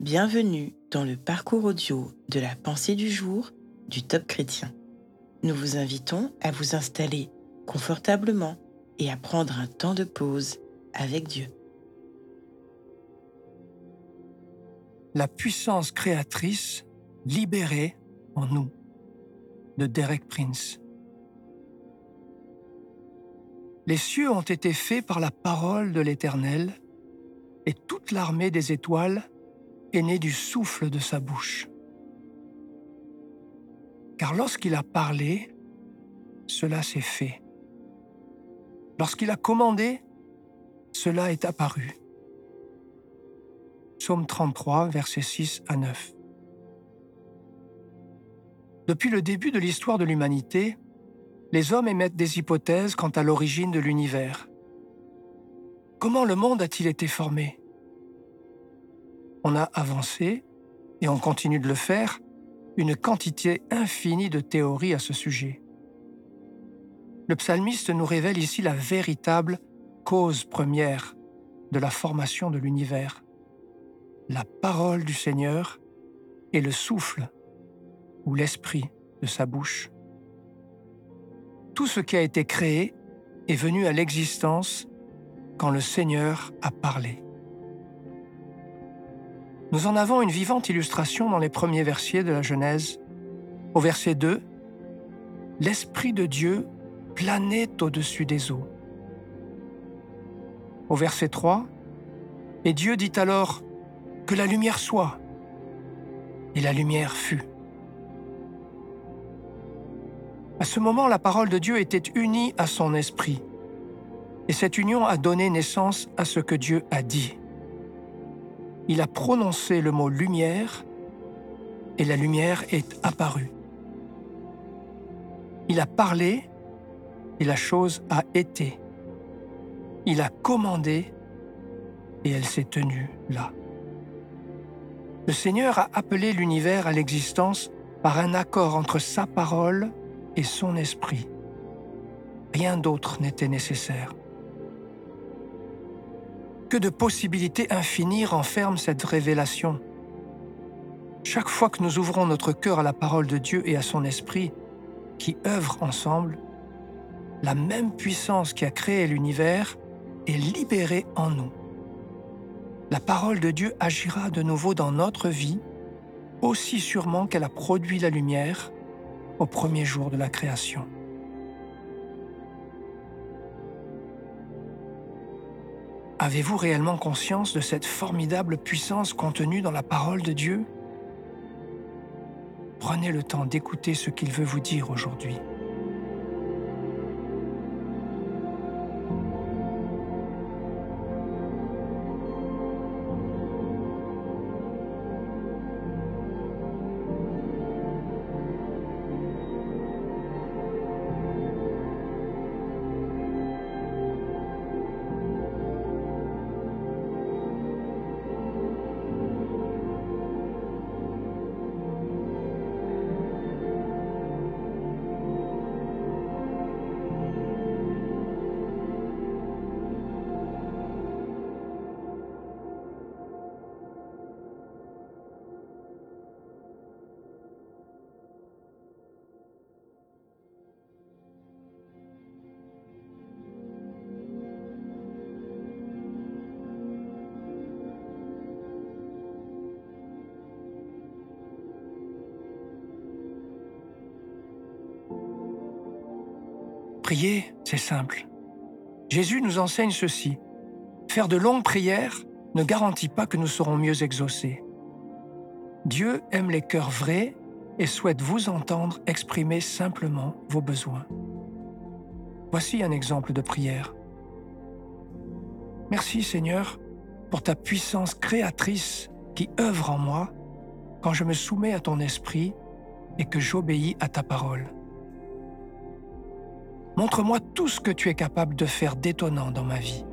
Bienvenue dans le parcours audio de la pensée du jour du Top Chrétien. Nous vous invitons à vous installer confortablement et à prendre un temps de pause avec Dieu. La puissance créatrice libérée en nous de Derek Prince. Les cieux ont été faits par la parole de l'Éternel, et toute l'armée des étoiles est née du souffle de sa bouche. Car lorsqu'il a parlé, cela s'est fait. Lorsqu'il a commandé, cela est apparu. Psaume 33, versets 6 à 9. Depuis le début de l'histoire de l'humanité, les hommes émettent des hypothèses quant à l'origine de l'univers. Comment le monde a-t-il été formé? On a avancé, et on continue de le faire, une quantité infinie de théories à ce sujet. Le psalmiste nous révèle ici la véritable cause première de la formation de l'univers, la parole du Seigneur et le souffle ou l'esprit de sa bouche. Tout ce qui a été créé est venu à l'existence quand le Seigneur a parlé. Nous en avons une vivante illustration dans les premiers versets de la Genèse. Au verset 2, L'Esprit de Dieu planait au-dessus des eaux. Au verset 3, Et Dieu dit alors, Que la lumière soit. Et la lumière fut. À ce moment, la parole de Dieu était unie à son esprit. Et cette union a donné naissance à ce que Dieu a dit. Il a prononcé le mot lumière et la lumière est apparue. Il a parlé et la chose a été. Il a commandé et elle s'est tenue là. Le Seigneur a appelé l'univers à l'existence par un accord entre sa parole et son esprit. Rien d'autre n'était nécessaire. Que de possibilités infinies renferme cette révélation. Chaque fois que nous ouvrons notre cœur à la parole de Dieu et à son esprit, qui œuvrent ensemble, la même puissance qui a créé l'univers est libérée en nous. La parole de Dieu agira de nouveau dans notre vie, aussi sûrement qu'elle a produit la lumière au premier jour de la création. Avez-vous réellement conscience de cette formidable puissance contenue dans la parole de Dieu? Prenez le temps d'écouter ce qu'il veut vous dire aujourd'hui. Prier, c'est simple. Jésus nous enseigne ceci. Faire de longues prières ne garantit pas que nous serons mieux exaucés. Dieu aime les cœurs vrais et souhaite vous entendre exprimer simplement vos besoins. Voici un exemple de prière. Merci Seigneur pour ta puissance créatrice qui œuvre en moi quand je me soumets à ton esprit et que j'obéis à ta parole. Montre-moi tout ce que tu es capable de faire d'étonnant dans ma vie.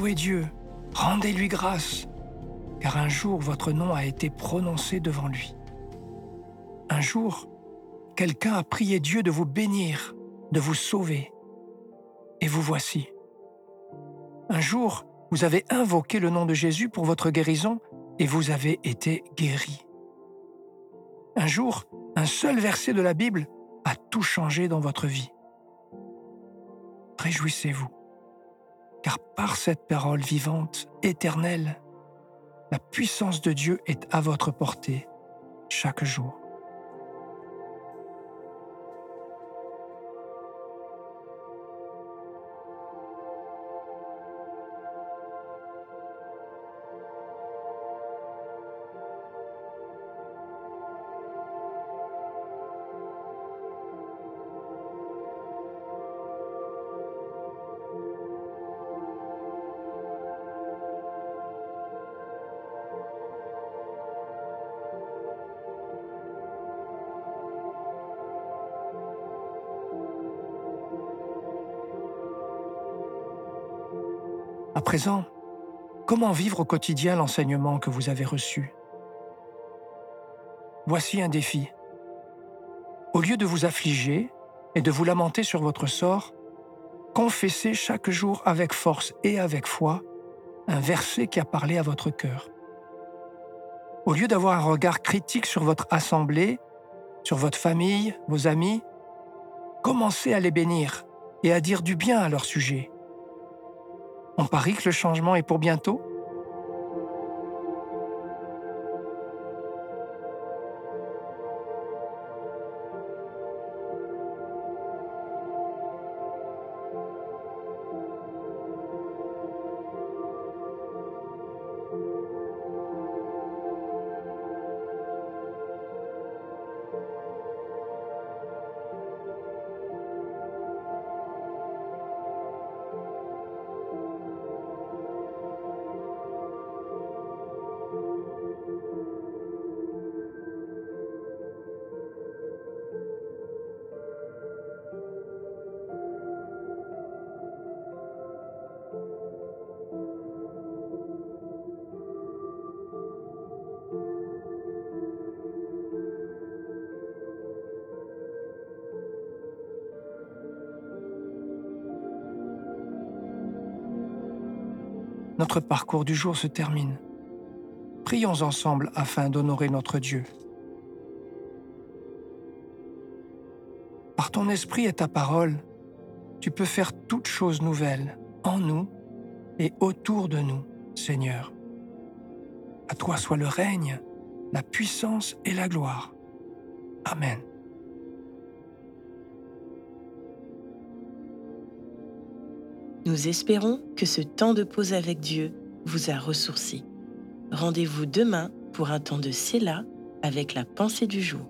Louez Dieu, rendez-lui grâce, car un jour votre nom a été prononcé devant lui. Un jour, quelqu'un a prié Dieu de vous bénir, de vous sauver. Et vous voici. Un jour, vous avez invoqué le nom de Jésus pour votre guérison et vous avez été guéri. Un jour, un seul verset de la Bible a tout changé dans votre vie. Réjouissez-vous, car par cette parole vivante, éternelle, la puissance de Dieu est à votre portée chaque jour. À présent, comment vivre au quotidien l'enseignement que vous avez reçu? Voici un défi. Au lieu de vous affliger et de vous lamenter sur votre sort, confessez chaque jour avec force et avec foi un verset qui a parlé à votre cœur. Au lieu d'avoir un regard critique sur votre assemblée, sur votre famille, vos amis, commencez à les bénir et à dire du bien à leur sujet. On parie que le changement est pour bientôt? Notre parcours du jour se termine. Prions ensemble afin d'honorer notre Dieu. Par ton esprit et ta parole, tu peux faire toutes choses nouvelles en nous et autour de nous, Seigneur. À toi soit le règne, la puissance et la gloire. Amen. Nous espérons que ce temps de pause avec Dieu vous a ressourci. Rendez-vous demain pour un temps de Séla avec la pensée du jour.